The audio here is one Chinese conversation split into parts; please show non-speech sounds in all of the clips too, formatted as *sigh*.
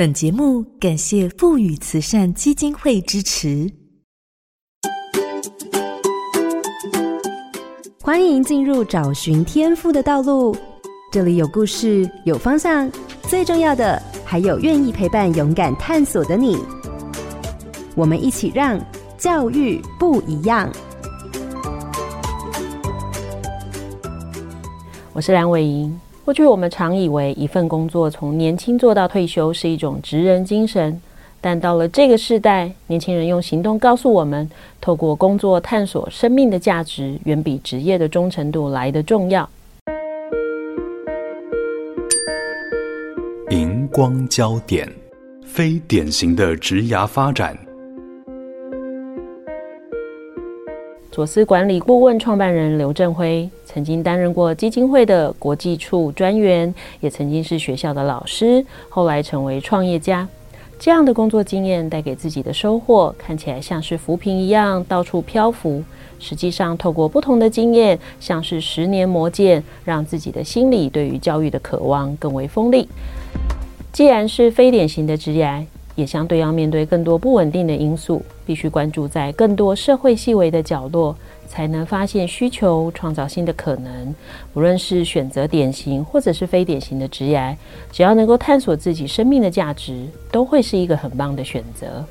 本节目感谢富宇慈善基金会支持。欢迎进入找寻天赋的道路，这里有故事，有方向，最重要的还有愿意陪伴、勇敢探索的你。我们一起让教育不一样。我是梁伟莹。过去我们常以为一份工作从年轻做到退休是一种职人精神，但到了这个时代，年轻人用行动告诉我们，透过工作探索生命的价值，远比职业的忠诚度来得重要。荧光焦点，非典型的职涯发展。左思管理顾问创办人刘振辉曾经担任过基金会的国际处专员，也曾经是学校的老师，后来成为创业家。这样的工作经验带给自己的收获，看起来像是浮萍一样到处漂浮。实际上，透过不同的经验，像是十年磨剑，让自己的心里对于教育的渴望更为锋利。既然是非典型的职业。也相对要面对更多不稳定的因素，必须关注在更多社会细微的角落，才能发现需求，创造新的可能。无论是选择典型或者是非典型的职业，只要能够探索自己生命的价值，都会是一个很棒的选择。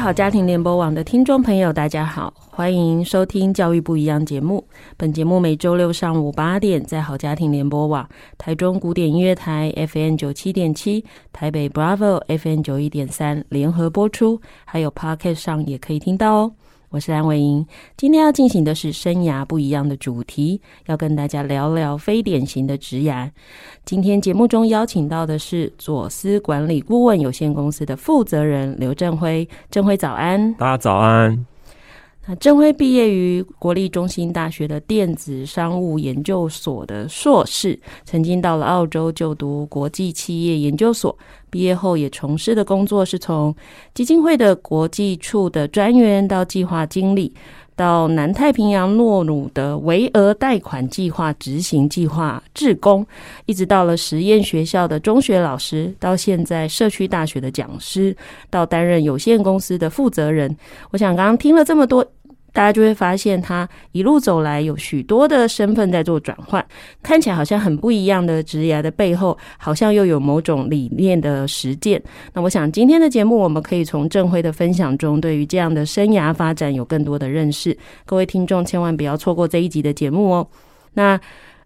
好家庭联播网的听众朋友，大家好，欢迎收听《教育不一样》节目。本节目每周六上午八点在好家庭联播网、台中古典音乐台 FM 九七点七、台北 Bravo FM 九一点三联合播出，还有 Podcast 上也可以听到哦。我是安伟英，今天要进行的是生涯不一样的主题，要跟大家聊聊非典型的职涯。今天节目中邀请到的是左思管理顾问有限公司的负责人刘振辉，振辉早安，大家早安。那振辉毕业于国立中心大学的电子商务研究所的硕士，曾经到了澳洲就读国际企业研究所。毕业后也从事的工作是从基金会的国际处的专员到计划经理，到南太平洋诺鲁的微额贷款计划执行计划志工，一直到了实验学校的中学老师，到现在社区大学的讲师，到担任有限公司的负责人。我想刚刚听了这么多。大家就会发现，他一路走来有许多的身份在做转换，看起来好像很不一样的职业的背后，好像又有某种理念的实践。那我想今天的节目，我们可以从郑辉的分享中，对于这样的生涯发展有更多的认识。各位听众千万不要错过这一集的节目哦。那。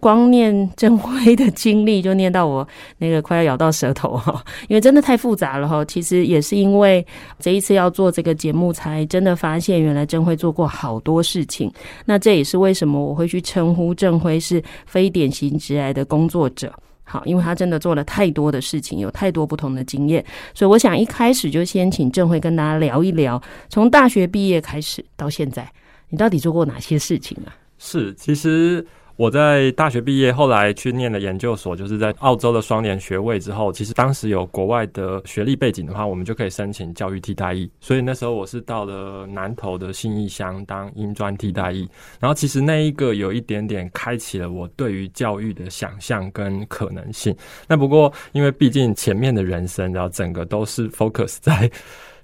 光念郑辉的经历就念到我那个快要咬到舌头哈，*laughs* 因为真的太复杂了哈。其实也是因为这一次要做这个节目，才真的发现原来郑辉做过好多事情。那这也是为什么我会去称呼郑辉是非典型直癌的工作者。好，因为他真的做了太多的事情，有太多不同的经验。所以我想一开始就先请郑辉跟大家聊一聊，从大学毕业开始到现在，你到底做过哪些事情啊？是，其实。我在大学毕业，后来去念了研究所，就是在澳洲的双联学位之后，其实当时有国外的学历背景的话，我们就可以申请教育替代役。所以那时候我是到了南投的信义乡当英专替代役，然后其实那一个有一点点开启了我对于教育的想象跟可能性。那不过因为毕竟前面的人生，然后整个都是 focus 在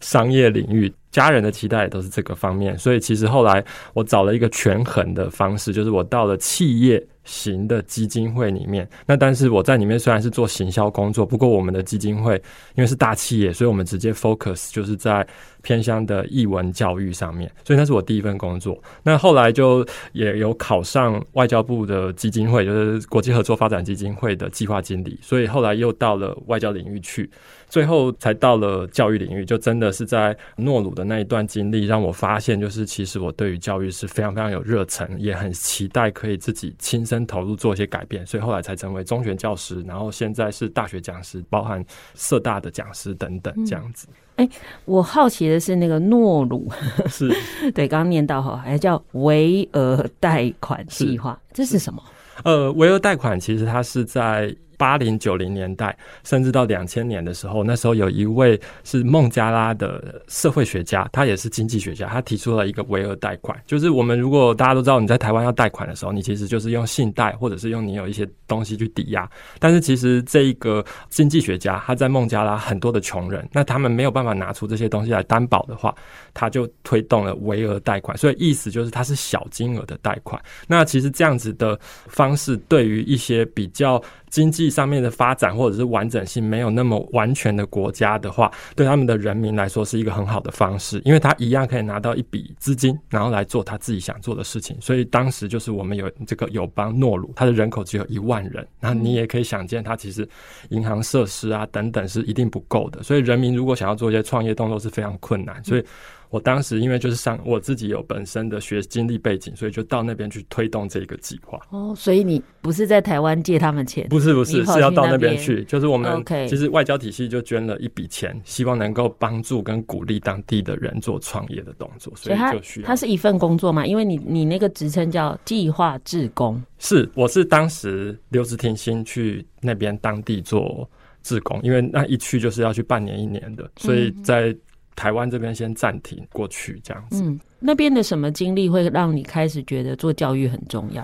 商业领域。家人的期待都是这个方面，所以其实后来我找了一个权衡的方式，就是我到了企业型的基金会里面。那但是我在里面虽然是做行销工作，不过我们的基金会因为是大企业，所以我们直接 focus 就是在偏向的艺文教育上面。所以那是我第一份工作。那后来就也有考上外交部的基金会，就是国际合作发展基金会的计划经理。所以后来又到了外交领域去。最后才到了教育领域，就真的是在诺鲁的那一段经历，让我发现，就是其实我对于教育是非常非常有热忱，也很期待可以自己亲身投入做一些改变，所以后来才成为中学教师，然后现在是大学讲师，包含社大的讲师等等这样子。哎、我好奇的是那个诺鲁，*laughs* 是对刚刚念到哈，还叫维额贷款计划，这是什么？呃，维额贷款其实它是在。八零九零年代，甚至到两千年的时候，那时候有一位是孟加拉的社会学家，他也是经济学家，他提出了一个微额贷款，就是我们如果大家都知道你在台湾要贷款的时候，你其实就是用信贷或者是用你有一些东西去抵押，但是其实这一个经济学家他在孟加拉很多的穷人，那他们没有办法拿出这些东西来担保的话，他就推动了微额贷款，所以意思就是它是小金额的贷款。那其实这样子的方式对于一些比较经济上面的发展或者是完整性没有那么完全的国家的话，对他们的人民来说是一个很好的方式，因为他一样可以拿到一笔资金，然后来做他自己想做的事情。所以当时就是我们有这个友邦诺鲁，它的人口只有一万人，那你也可以想见，它其实银行设施啊等等是一定不够的，所以人民如果想要做一些创业动作是非常困难，所以。我当时因为就是上我自己有本身的学经历背景，所以就到那边去推动这个计划。哦，所以你不是在台湾借他们钱？不是，不是，是要到那边去。就是我们其实外交体系就捐了一笔钱，希望能够帮助跟鼓励当地的人做创业的动作。所以就需要。他是一份工作嘛？因为你你那个职称叫计划志工。是，我是当时留职停薪去那边当地做志工，因为那一去就是要去半年一年的，所以在。台湾这边先暂停过去，这样子。嗯，那边的什么经历会让你开始觉得做教育很重要？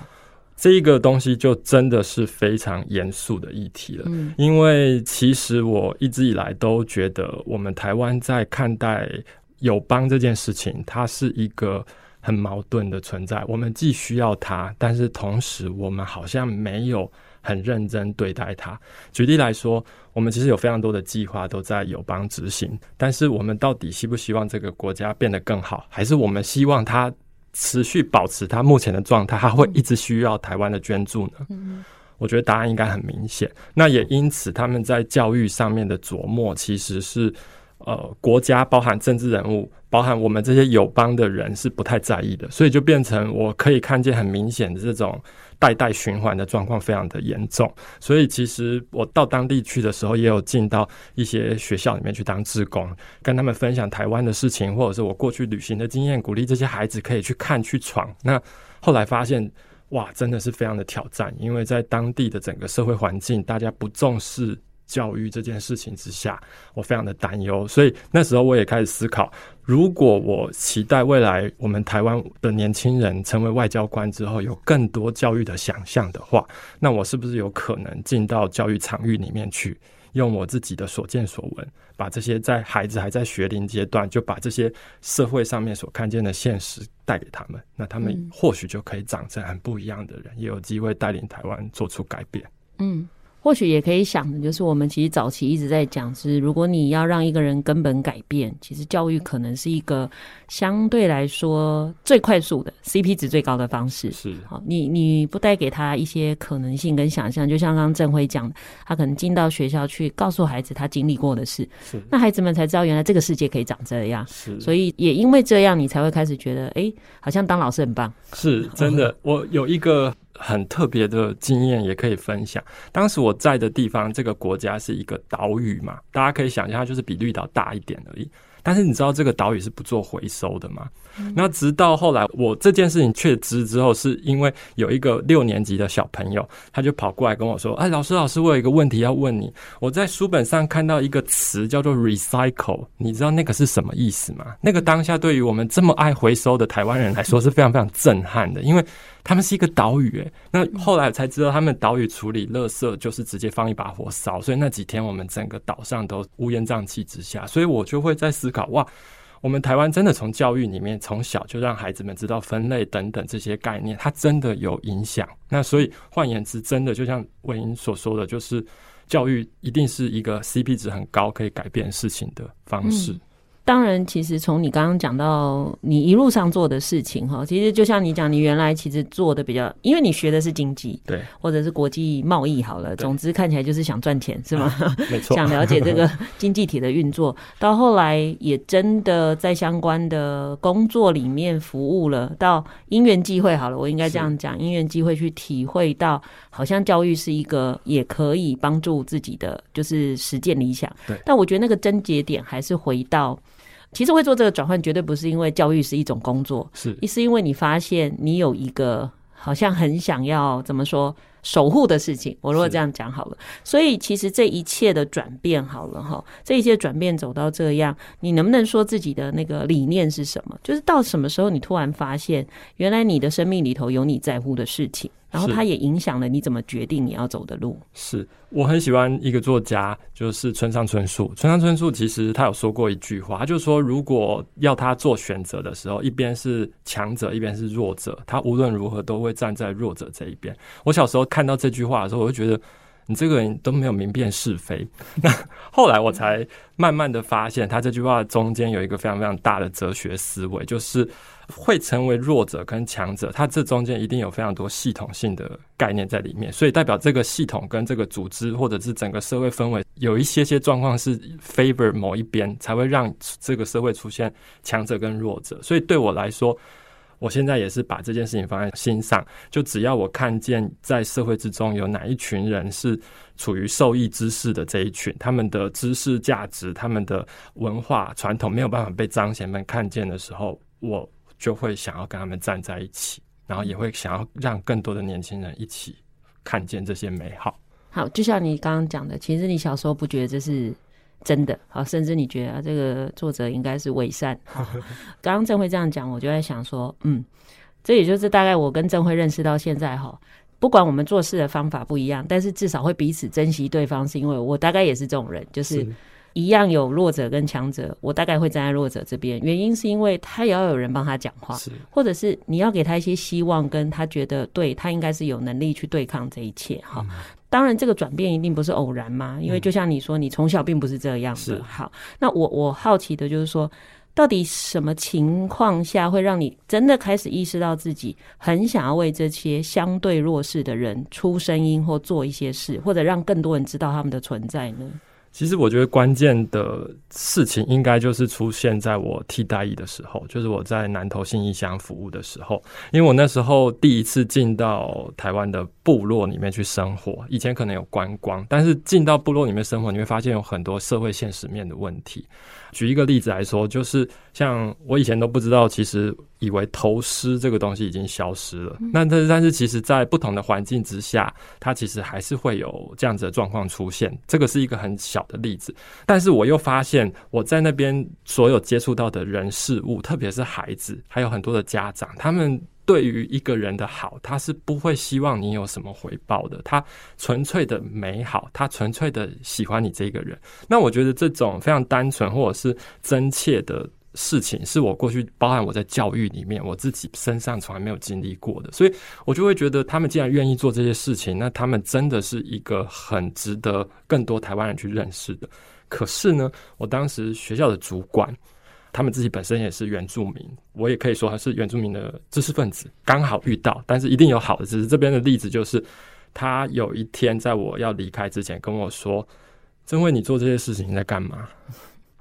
这一个东西就真的是非常严肃的议题了。嗯，因为其实我一直以来都觉得，我们台湾在看待友邦这件事情，它是一个很矛盾的存在。我们既需要它，但是同时我们好像没有。很认真对待它。举例来说，我们其实有非常多的计划都在友邦执行，但是我们到底希不希望这个国家变得更好，还是我们希望它持续保持它目前的状态？它会一直需要台湾的捐助呢？嗯，我觉得答案应该很明显。那也因此，他们在教育上面的琢磨，其实是呃，国家包含政治人物，包含我们这些友邦的人是不太在意的，所以就变成我可以看见很明显的这种。代代循环的状况非常的严重，所以其实我到当地去的时候，也有进到一些学校里面去当志工，跟他们分享台湾的事情，或者是我过去旅行的经验，鼓励这些孩子可以去看去闯。那后来发现，哇，真的是非常的挑战，因为在当地的整个社会环境，大家不重视。教育这件事情之下，我非常的担忧，所以那时候我也开始思考，如果我期待未来我们台湾的年轻人成为外交官之后，有更多教育的想象的话，那我是不是有可能进到教育场域里面去，用我自己的所见所闻，把这些在孩子还在学龄阶段，就把这些社会上面所看见的现实带给他们，那他们或许就可以长成很不一样的人，也有机会带领台湾做出改变。嗯。或许也可以想的，就是我们其实早期一直在讲，是如果你要让一个人根本改变，其实教育可能是一个相对来说最快速的 CP 值最高的方式。是，好，你你不带给他一些可能性跟想象，就像刚刚振辉讲的，他可能进到学校去告诉孩子他经历过的事，是，那孩子们才知道原来这个世界可以长这样。是，所以也因为这样，你才会开始觉得，哎、欸，好像当老师很棒。是真的，*laughs* 我有一个。很特别的经验也可以分享。当时我在的地方，这个国家是一个岛屿嘛，大家可以想象，它就是比绿岛大一点而已。但是你知道这个岛屿是不做回收的吗？嗯、那直到后来我这件事情确知之后，是因为有一个六年级的小朋友，他就跑过来跟我说：“哎，老师，老师，我有一个问题要问你。我在书本上看到一个词叫做 recycle，你知道那个是什么意思吗？那个当下对于我们这么爱回收的台湾人来说是非常非常震撼的，因为他们是一个岛屿。哎，那后来才知道，他们岛屿处理垃圾就是直接放一把火烧，所以那几天我们整个岛上都乌烟瘴气之下，所以我就会在思考：哇。我们台湾真的从教育里面从小就让孩子们知道分类等等这些概念，它真的有影响。那所以换言之，真的就像文英所说的，就是教育一定是一个 CP 值很高可以改变事情的方式。当然，其实从你刚刚讲到你一路上做的事情哈，其实就像你讲，你原来其实做的比较，因为你学的是经济，对，或者是国际贸易好了，总之看起来就是想赚钱，是吗？没错，*laughs* 想了解这个 *laughs* 经济体的运作，到后来也真的在相关的工作里面服务了，到因缘际会好了，我应该这样讲，因缘际会去体会到，好像教育是一个也可以帮助自己的，就是实践理想。对，但我觉得那个症结点还是回到。其实会做这个转换，绝对不是因为教育是一种工作，是，是因为你发现你有一个好像很想要怎么说守护的事情。我如果这样讲好了，所以其实这一切的转变好了哈，这一切转变走到这样，你能不能说自己的那个理念是什么？就是到什么时候你突然发现，原来你的生命里头有你在乎的事情。然后它也影响了你怎么决定你要走的路。是，我很喜欢一个作家，就是村上春树。村上春树其实他有说过一句话，他就说，如果要他做选择的时候，一边是强者，一边是弱者，他无论如何都会站在弱者这一边。我小时候看到这句话的时候，我就觉得你这个人都没有明辨是非。那后来我才慢慢的发现，他这句话中间有一个非常非常大的哲学思维，就是。会成为弱者跟强者，它这中间一定有非常多系统性的概念在里面，所以代表这个系统跟这个组织或者是整个社会氛围有一些些状况是 favor 某一边，才会让这个社会出现强者跟弱者。所以对我来说，我现在也是把这件事情放在心上，就只要我看见在社会之中有哪一群人是处于受益知识的这一群，他们的知识价值、他们的文化传统没有办法被彰显、们看见的时候，我。就会想要跟他们站在一起，然后也会想要让更多的年轻人一起看见这些美好。好，就像你刚刚讲的，其实你小时候不觉得这是真的，好，甚至你觉得这个作者应该是伪善。*laughs* 刚刚郑辉这样讲，我就在想说，嗯，这也就是大概我跟郑辉认识到现在哈，不管我们做事的方法不一样，但是至少会彼此珍惜对方，是因为我大概也是这种人，就是。是一样有弱者跟强者，我大概会站在弱者这边。原因是因为他也要有人帮他讲话，或者是你要给他一些希望，跟他觉得对他应该是有能力去对抗这一切。哈、嗯，当然这个转变一定不是偶然嘛，因为就像你说，你从小并不是这样的。好，那我我好奇的就是说，到底什么情况下会让你真的开始意识到自己很想要为这些相对弱势的人出声音，或做一些事，或者让更多人知道他们的存在呢？其实我觉得关键的事情应该就是出现在我替代役的时候，就是我在南投信义乡服务的时候，因为我那时候第一次进到台湾的部落里面去生活，以前可能有观光，但是进到部落里面生活，你会发现有很多社会现实面的问题。举一个例子来说，就是像我以前都不知道，其实以为头虱这个东西已经消失了。那但是但是，其实在不同的环境之下，它其实还是会有这样子的状况出现。这个是一个很小的例子，但是我又发现我在那边所有接触到的人事物，特别是孩子，还有很多的家长，他们。对于一个人的好，他是不会希望你有什么回报的。他纯粹的美好，他纯粹的喜欢你这个人。那我觉得这种非常单纯或者是真切的事情，是我过去包含我在教育里面，我自己身上从来没有经历过的。所以我就会觉得，他们既然愿意做这些事情，那他们真的是一个很值得更多台湾人去认识的。可是呢，我当时学校的主管。他们自己本身也是原住民，我也可以说他是原住民的知识分子，刚好遇到，但是一定有好的。只是这边的例子就是，他有一天在我要离开之前跟我说：“真为，你做这些事情你在干嘛？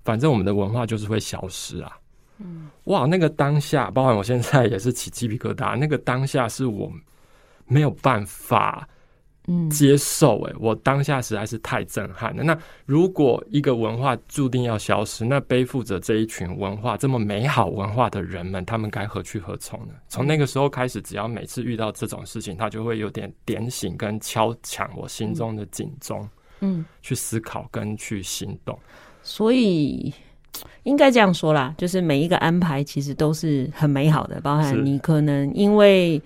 反正我们的文化就是会消失啊。”嗯，哇，那个当下，包含我现在也是起鸡皮疙瘩。那个当下是我没有办法。嗯，接受诶、欸，我当下实在是太震撼了。那如果一个文化注定要消失，那背负着这一群文化这么美好文化的人们，他们该何去何从呢？从那个时候开始，只要每次遇到这种事情，他就会有点点醒跟敲响我心中的警钟，嗯，去思考跟去行动。所以应该这样说啦，就是每一个安排其实都是很美好的，包含你可能因为。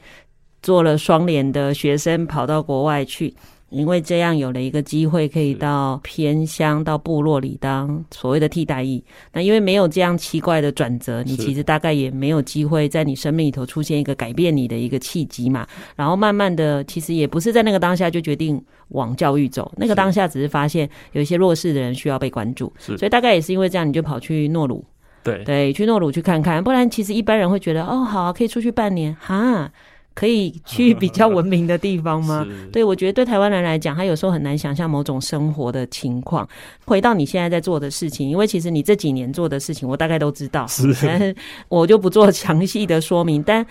做了双联的学生跑到国外去，因为这样有了一个机会可以到偏乡、到部落里当所谓的替代役。那因为没有这样奇怪的转折，你其实大概也没有机会在你生命里头出现一个改变你的一个契机嘛。然后慢慢的，其实也不是在那个当下就决定往教育走，那个当下只是发现有一些弱势的人需要被关注，所以大概也是因为这样，你就跑去诺鲁，对对，去诺鲁去看看。不然其实一般人会觉得，哦，好啊，可以出去半年，哈。可以去比较文明的地方吗？*laughs* 对，我觉得对台湾人来讲，他有时候很难想象某种生活的情况。回到你现在在做的事情，因为其实你这几年做的事情，我大概都知道，*laughs* 是，*laughs* 我就不做详细的说明。但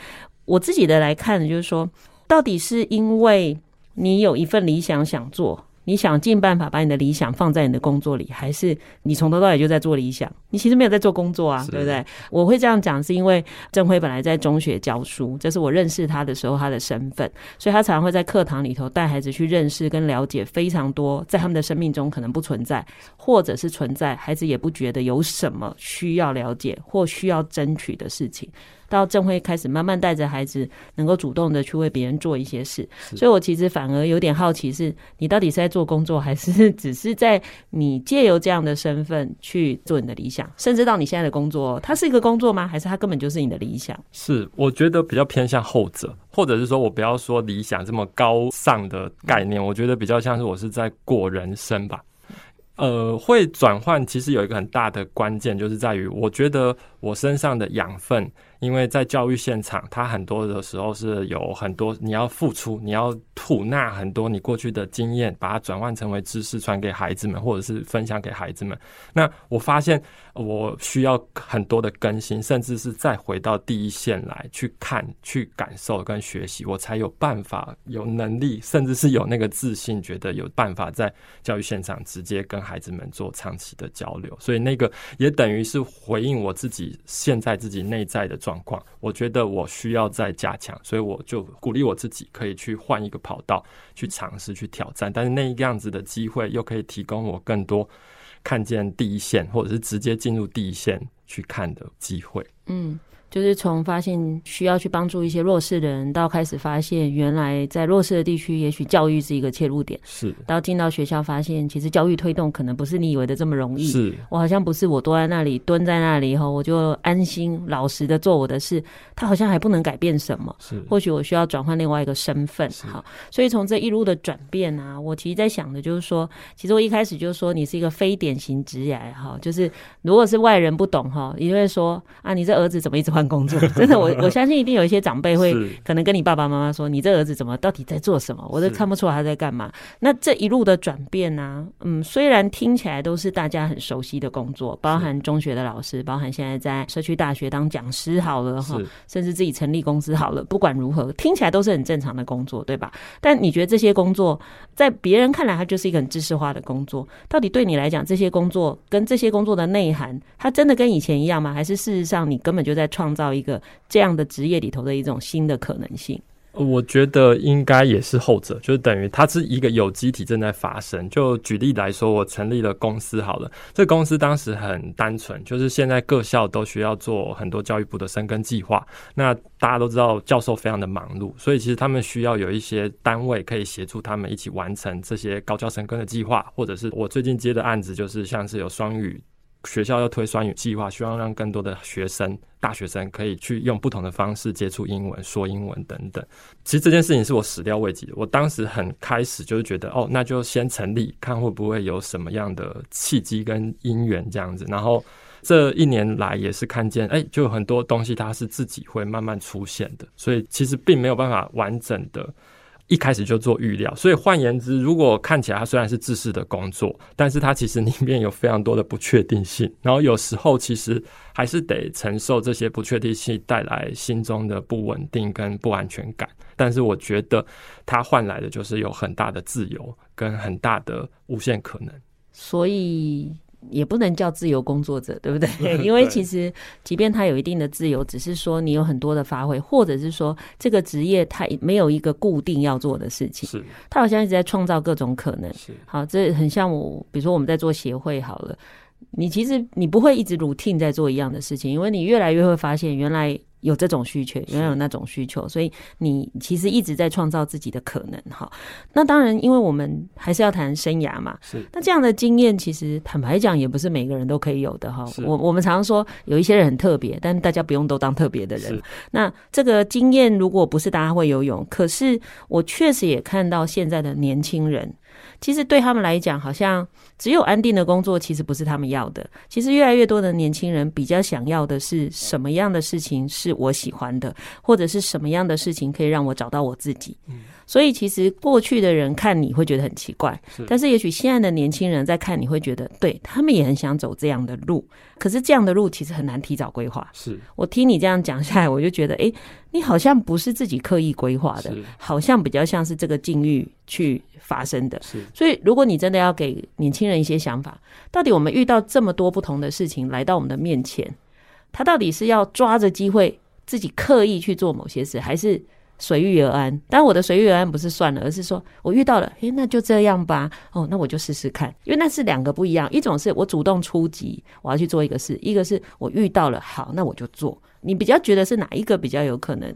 我自己的来看，就是说，到底是因为你有一份理想想做，你想尽办法把你的理想放在你的工作里，还是你从头到尾就在做理想？你其实没有在做工作啊，对不对？我会这样讲，是因为郑辉本来在中学教书，这是我认识他的时候他的身份，所以他常常会在课堂里头带孩子去认识跟了解非常多在他们的生命中可能不存在，或者是存在，孩子也不觉得有什么需要了解或需要争取的事情。到正会开始慢慢带着孩子，能够主动的去为别人做一些事，所以我其实反而有点好奇，是你到底是在做工作，还是 *laughs* 只是在你借由这样的身份去做你的理想，甚至到你现在的工作，它是一个工作吗？还是它根本就是你的理想？是，我觉得比较偏向后者，或者是说我不要说理想这么高尚的概念，我觉得比较像是我是在过人生吧。呃，会转换其实有一个很大的关键，就是在于我觉得我身上的养分。因为在教育现场，他很多的时候是有很多你要付出，你要吐纳很多你过去的经验，把它转换成为知识传给孩子们，或者是分享给孩子们。那我发现我需要很多的更新，甚至是再回到第一线来去看、去感受跟学习，我才有办法、有能力，甚至是有那个自信，觉得有办法在教育现场直接跟孩子们做长期的交流。所以那个也等于是回应我自己现在自己内在的。状况，我觉得我需要再加强，所以我就鼓励我自己可以去换一个跑道，去尝试去挑战。但是那一个样子的机会，又可以提供我更多看见第一线，或者是直接进入第一线去看的机会。嗯。就是从发现需要去帮助一些弱势的人，到开始发现原来在弱势的地区，也许教育是一个切入点。是。到进到学校，发现其实教育推动可能不是你以为的这么容易。是。我好像不是我坐在那里蹲在那里以后，我就安心老实的做我的事。他好像还不能改变什么。是。或许我需要转换另外一个身份。好。所以从这一路的转变啊，我其实在想的就是说，其实我一开始就说你是一个非典型职业哈，就是如果是外人不懂哈，你会说啊，你这儿子怎么一直换？工作，*laughs* 真的，我我相信一定有一些长辈会可能跟你爸爸妈妈说：“你这儿子怎么到底在做什么？我都看不出来他在干嘛。”那这一路的转变呢、啊？嗯，虽然听起来都是大家很熟悉的工作，包含中学的老师，包含现在在社区大学当讲师好了哈，甚至自己成立公司好了。不管如何，听起来都是很正常的工作，对吧？但你觉得这些工作在别人看来，它就是一个很知识化的工作？到底对你来讲，这些工作跟这些工作的内涵，它真的跟以前一样吗？还是事实上你根本就在创？创造一个这样的职业里头的一种新的可能性，我觉得应该也是后者，就是等于它是一个有机体正在发生。就举例来说，我成立了公司好了，这公司当时很单纯，就是现在各校都需要做很多教育部的深耕计划。那大家都知道，教授非常的忙碌，所以其实他们需要有一些单位可以协助他们一起完成这些高教深耕的计划，或者是我最近接的案子，就是像是有双语。学校要推双语计划，希望让更多的学生、大学生可以去用不同的方式接触英文、说英文等等。其实这件事情是我始料未及的。我当时很开始就是觉得，哦，那就先成立，看会不会有什么样的契机跟因缘这样子。然后这一年来也是看见，哎，就有很多东西它是自己会慢慢出现的，所以其实并没有办法完整的。一开始就做预料，所以换言之，如果看起来它虽然是制式的工作，但是它其实里面有非常多的不确定性，然后有时候其实还是得承受这些不确定性带来心中的不稳定跟不安全感。但是我觉得它换来的就是有很大的自由跟很大的无限可能。所以。也不能叫自由工作者，对不对？*laughs* *laughs* 因为其实，即便他有一定的自由，只是说你有很多的发挥，或者是说这个职业他没有一个固定要做的事情，是他好像一直在创造各种可能。是好，这很像我，比如说我们在做协会好了，你其实你不会一直 routine 在做一样的事情，因为你越来越会发现原来。有这种需求，原来有那种需求，所以你其实一直在创造自己的可能哈。那当然，因为我们还是要谈生涯嘛。是。那这样的经验，其实坦白讲，也不是每个人都可以有的哈。我我们常常说，有一些人很特别，但大家不用都当特别的人。那这个经验，如果不是大家会游泳，可是我确实也看到现在的年轻人。其实对他们来讲，好像只有安定的工作，其实不是他们要的。其实越来越多的年轻人比较想要的是什么样的事情是我喜欢的，或者是什么样的事情可以让我找到我自己。所以其实过去的人看你会觉得很奇怪，但是也许现在的年轻人在看你会觉得，对，他们也很想走这样的路。可是这样的路其实很难提早规划。是我听你这样讲下来，我就觉得，哎，你好像不是自己刻意规划的，好像比较像是这个境遇去发生的。是，所以如果你真的要给年轻人一些想法，到底我们遇到这么多不同的事情来到我们的面前，他到底是要抓着机会自己刻意去做某些事，还是？随遇而安，但我的随遇而安不是算了，而是说我遇到了，诶，那就这样吧。哦，那我就试试看，因为那是两个不一样。一种是我主动出击，我要去做一个事；一个是我遇到了，好，那我就做。你比较觉得是哪一个比较有可能？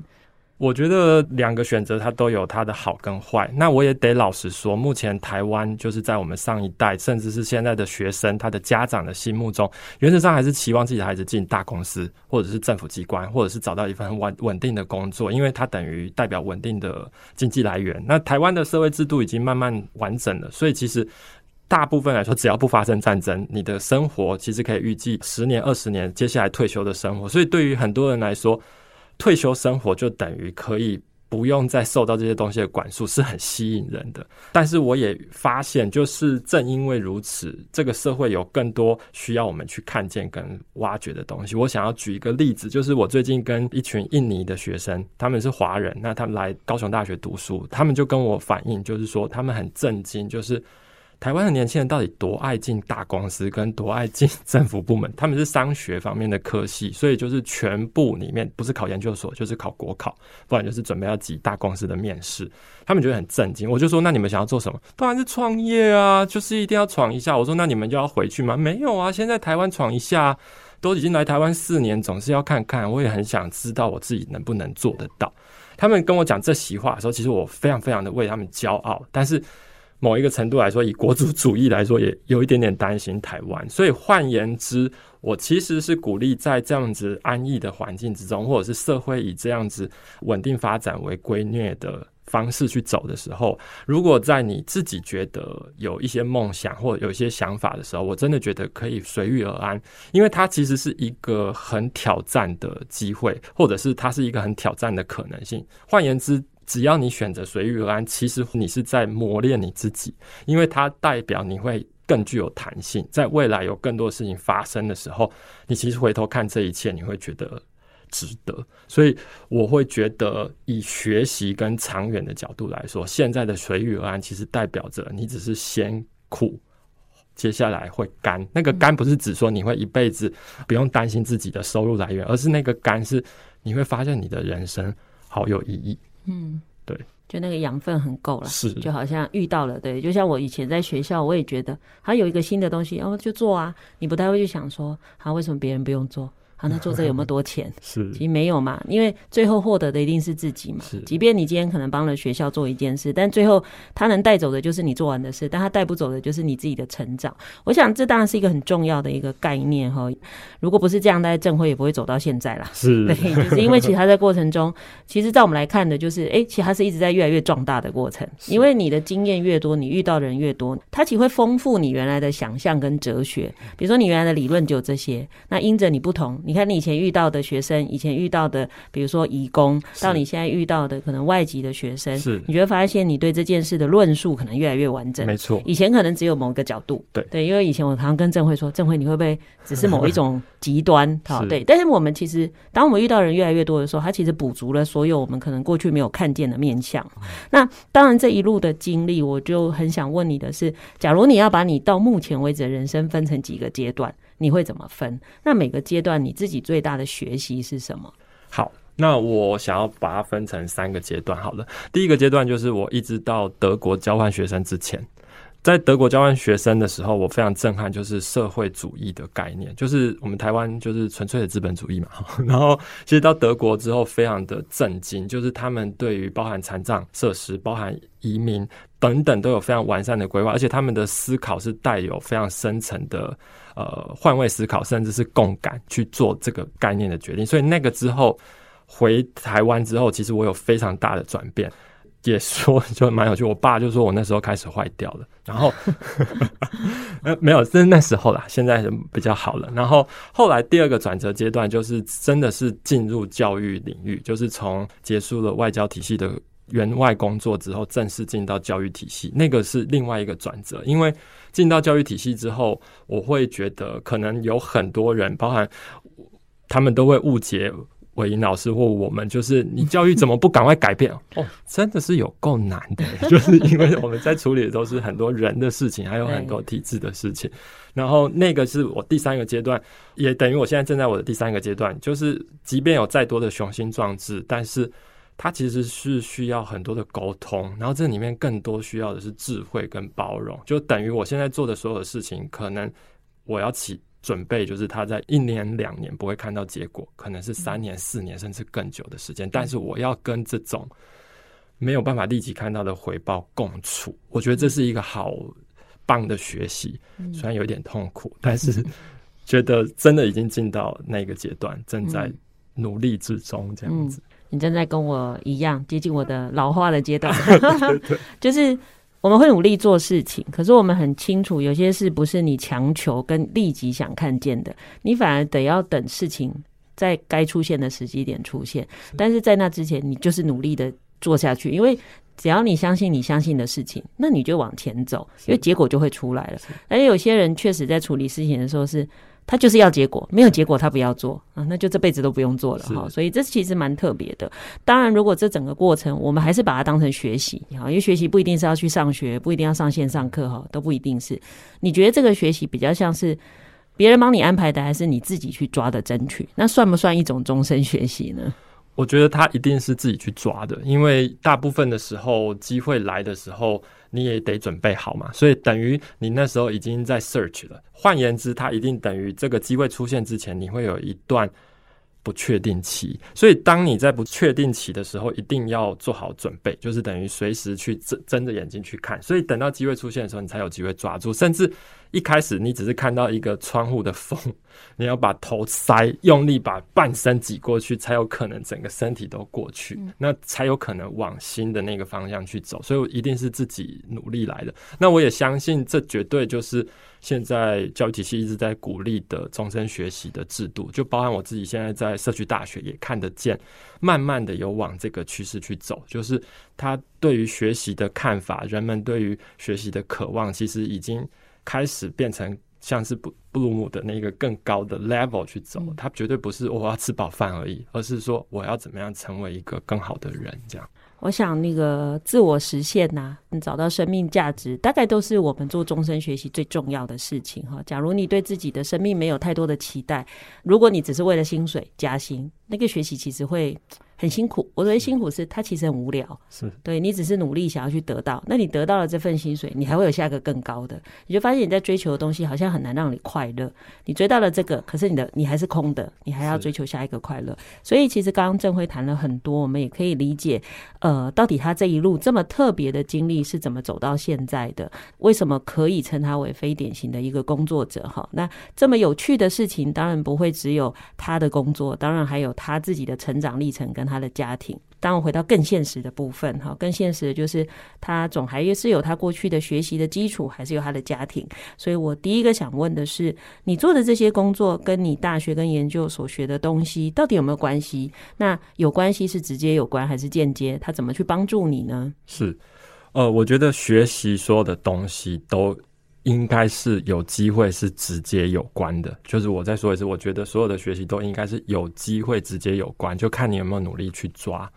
我觉得两个选择它都有它的好跟坏。那我也得老实说，目前台湾就是在我们上一代，甚至是现在的学生，他的家长的心目中，原则上还是期望自己的孩子进大公司，或者是政府机关，或者是找到一份稳稳定的工作，因为它等于代表稳定的经济来源。那台湾的社会制度已经慢慢完整了，所以其实大部分来说，只要不发生战争，你的生活其实可以预计十年、二十年，接下来退休的生活。所以对于很多人来说，退休生活就等于可以不用再受到这些东西的管束，是很吸引人的。但是我也发现，就是正因为如此，这个社会有更多需要我们去看见跟挖掘的东西。我想要举一个例子，就是我最近跟一群印尼的学生，他们是华人，那他们来高雄大学读书，他们就跟我反映，就是说他们很震惊，就是。台湾的年轻人到底多爱进大公司，跟多爱进政府部门？他们是商学方面的科系，所以就是全部里面不是考研究所，就是考国考，不然就是准备要挤大公司的面试。他们觉得很震惊。我就说：“那你们想要做什么？当然是创业啊，就是一定要闯一下。”我说：“那你们就要回去吗？”没有啊，现在台湾闯一下，都已经来台湾四年，总是要看看。我也很想知道我自己能不能做得到。他们跟我讲这席话的时候，其实我非常非常的为他们骄傲，但是。某一个程度来说，以国族主义来说，也有一点点担心台湾。所以换言之，我其实是鼓励在这样子安逸的环境之中，或者是社会以这样子稳定发展为规虐的方式去走的时候，如果在你自己觉得有一些梦想或者有一些想法的时候，我真的觉得可以随遇而安，因为它其实是一个很挑战的机会，或者是它是一个很挑战的可能性。换言之，只要你选择随遇而安，其实你是在磨练你自己，因为它代表你会更具有弹性，在未来有更多事情发生的时候，你其实回头看这一切，你会觉得值得。所以我会觉得，以学习跟长远的角度来说，现在的随遇而安，其实代表着你只是先苦，接下来会甘。那个甘不是指说你会一辈子不用担心自己的收入来源，而是那个甘是你会发现你的人生好有意义。嗯，对，就那个养分很够了，是，就好像遇到了，对，就像我以前在学校，我也觉得他有一个新的东西，然后就做啊，你不太会去想说，啊，为什么别人不用做？啊，那做这有没有多钱？*laughs* 是，其实没有嘛，因为最后获得的一定是自己嘛。是，即便你今天可能帮了学校做一件事，但最后他能带走的就是你做完的事，但他带不走的就是你自己的成长。我想这当然是一个很重要的一个概念哈。如果不是这样，大家正辉也不会走到现在啦。是，*laughs* 对，就是因为其实他在过程中，其实在我们来看的，就是哎、欸，其实他是一直在越来越壮大的过程。因为你的经验越多，你遇到的人越多，他其实会丰富你原来的想象跟哲学。比如说你原来的理论就有这些，那因着你不同，你看你以前遇到的学生，以前遇到的，比如说移工，到你现在遇到的可能外籍的学生，是，你就会发现你对这件事的论述可能越来越完整。没错，以前可能只有某个角度，对对，因为以前我常常跟郑慧说，郑慧你会不会只是某一种 *laughs* 极端？好，对。但是我们其实，当我们遇到人越来越多的时候，他其实补足了所有我们可能过去没有看见的面向。嗯、那当然，这一路的经历，我就很想问你的是，假如你要把你到目前为止的人生分成几个阶段？你会怎么分？那每个阶段你自己最大的学习是什么？好，那我想要把它分成三个阶段。好了，第一个阶段就是我一直到德国交换学生之前，在德国交换学生的时候，我非常震撼，就是社会主义的概念，就是我们台湾就是纯粹的资本主义嘛。*laughs* 然后，其实到德国之后，非常的震惊，就是他们对于包含残障设施、包含移民等等，都有非常完善的规划，而且他们的思考是带有非常深层的。呃，换位思考，甚至是共感去做这个概念的决定。所以那个之后回台湾之后，其实我有非常大的转变，也说就蛮有趣。我爸就说我那时候开始坏掉了，然后 *laughs* 呃没有，是那时候啦，现在比较好了。然后后来第二个转折阶段，就是真的是进入教育领域，就是从结束了外交体系的援外工作之后，正式进到教育体系，那个是另外一个转折，因为。进到教育体系之后，我会觉得可能有很多人，包含他们都会误解伟莹老师或我们，就是你教育怎么不赶快改变？*laughs* 哦，真的是有够难的，*laughs* 就是因为我们在处理的都是很多人的事情，还有很多体制的事情。然后那个是我第三个阶段，也等于我现在正在我的第三个阶段，就是即便有再多的雄心壮志，但是它其实是需要很多的沟通，然后这里面更多需要的是智慧跟包容，就等于我现在做的所有的事情，可能我要起。准备就是他在一年两年不会看到结果，可能是三年四年甚至更久的时间。但是我要跟这种没有办法立即看到的回报共处，我觉得这是一个好棒的学习。虽然有点痛苦，但是觉得真的已经进到那个阶段，正在努力之中。这样子，你正在跟我一样接近我的老化的阶段，*laughs* *laughs* 就是。我们会努力做事情，可是我们很清楚，有些事不是你强求跟立即想看见的，你反而得要等事情在该出现的时机点出现。但是在那之前，你就是努力的做下去，因为只要你相信你相信的事情，那你就往前走，因为结果就会出来了。而有些人确实在处理事情的时候是。他就是要结果，没有结果他不要做啊，那就这辈子都不用做了哈。所以这其实蛮特别的。当然，如果这整个过程我们还是把它当成学习哈，因为学习不一定是要去上学，不一定要上线上课哈，都不一定是。你觉得这个学习比较像是别人帮你安排的，还是你自己去抓的争取？那算不算一种终身学习呢？我觉得他一定是自己去抓的，因为大部分的时候机会来的时候。你也得准备好嘛，所以等于你那时候已经在 search 了。换言之，它一定等于这个机会出现之前，你会有一段不确定期。所以当你在不确定期的时候，一定要做好准备，就是等于随时去睁睁着眼睛去看。所以等到机会出现的时候，你才有机会抓住，甚至。一开始你只是看到一个窗户的缝，你要把头塞，用力把半身挤过去，才有可能整个身体都过去，那才有可能往新的那个方向去走。所以一定是自己努力来的。那我也相信，这绝对就是现在教育体系一直在鼓励的终身学习的制度，就包含我自己现在在社区大学也看得见，慢慢的有往这个趋势去走，就是他对于学习的看法，人们对于学习的渴望，其实已经。开始变成像是布布鲁姆的那个更高的 level 去走，它绝对不是我要吃饱饭而已，而是说我要怎么样成为一个更好的人，这样。我想那个自我实现呐、啊，你找到生命价值，大概都是我们做终身学习最重要的事情哈。假如你对自己的生命没有太多的期待，如果你只是为了薪水加薪，那个学习其实会。很辛苦，我认为辛苦是他其实很无聊，是对你只是努力想要去得到，那你得到了这份薪水，你还会有下一个更高的，你就发现你在追求的东西好像很难让你快乐。你追到了这个，可是你的你还是空的，你还要追求下一个快乐。所以其实刚刚郑辉谈了很多，我们也可以理解，呃，到底他这一路这么特别的经历是怎么走到现在的？为什么可以称他为非典型的一个工作者？哈，那这么有趣的事情，当然不会只有他的工作，当然还有他自己的成长历程跟。他的家庭，当我回到更现实的部分，哈，更现实的就是他总还是有他过去的学习的基础，还是有他的家庭。所以我第一个想问的是，你做的这些工作跟你大学跟研究所学的东西到底有没有关系？那有关系是直接有关还是间接？他怎么去帮助你呢？是，呃，我觉得学习所有的东西都。应该是有机会是直接有关的，就是我再说一次，我觉得所有的学习都应该是有机会直接有关，就看你有没有努力去抓。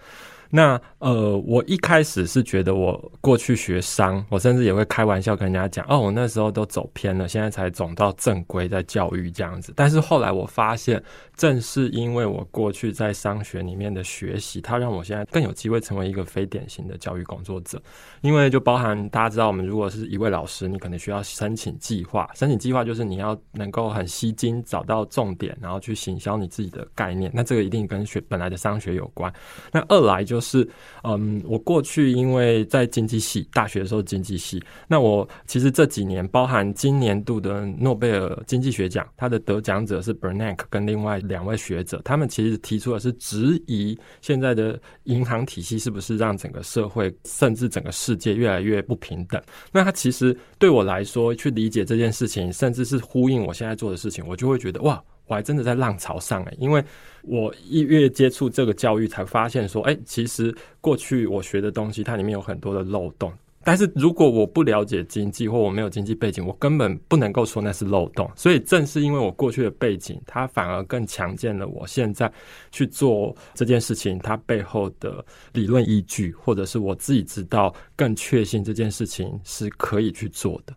那呃，我一开始是觉得我过去学商，我甚至也会开玩笑跟人家讲，哦，我那时候都走偏了，现在才走到正规在教育这样子。但是后来我发现，正是因为我过去在商学里面的学习，它让我现在更有机会成为一个非典型的教育工作者。因为就包含大家知道，我们如果是一位老师，你可能需要申请计划，申请计划就是你要能够很吸睛，找到重点，然后去行销你自己的概念。那这个一定跟学本来的商学有关。那二来就。就是，嗯，我过去因为在经济系大学的时候，经济系，那我其实这几年，包含今年度的诺贝尔经济学奖，他的得奖者是 Bernanke 跟另外两位学者，他们其实提出的是质疑现在的银行体系是不是让整个社会甚至整个世界越来越不平等。那他其实对我来说，去理解这件事情，甚至是呼应我现在做的事情，我就会觉得哇。我还真的在浪潮上诶，因为我一越接触这个教育，才发现说，哎，其实过去我学的东西，它里面有很多的漏洞。但是如果我不了解经济或我没有经济背景，我根本不能够说那是漏洞。所以正是因为我过去的背景，它反而更强健了我现在去做这件事情，它背后的理论依据，或者是我自己知道更确信这件事情是可以去做的。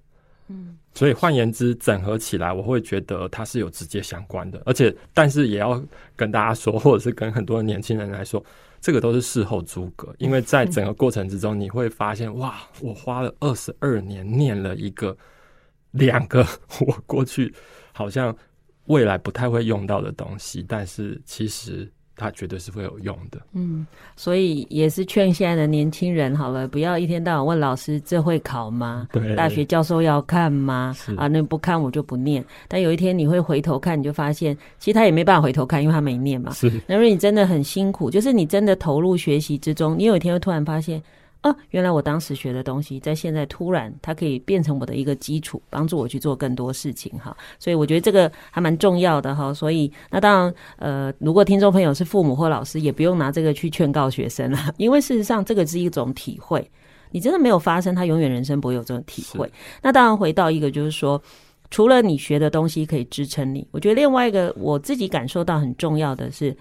嗯，所以换言之，整合起来，我会觉得它是有直接相关的。而且，但是也要跟大家说，或者是跟很多年轻人来说。这个都是事后诸葛，因为在整个过程之中，你会发现，哇，我花了二十二年念了一个、两个，我过去好像未来不太会用到的东西，但是其实。它绝对是会有用的，嗯，所以也是劝现在的年轻人好了，不要一天到晚问老师这会考吗？对，大学教授要看吗？啊，那不看我就不念。但有一天你会回头看，你就发现其实他也没办法回头看，因为他没念嘛。是，那如果你真的很辛苦，就是你真的投入学习之中，你有一天会突然发现。哦，原来我当时学的东西，在现在突然它可以变成我的一个基础，帮助我去做更多事情哈。所以我觉得这个还蛮重要的哈。所以那当然，呃，如果听众朋友是父母或老师，也不用拿这个去劝告学生了，因为事实上这个是一种体会。你真的没有发生，他永远人生不会有这种体会。那当然，回到一个就是说，除了你学的东西可以支撑你，我觉得另外一个我自己感受到很重要的是，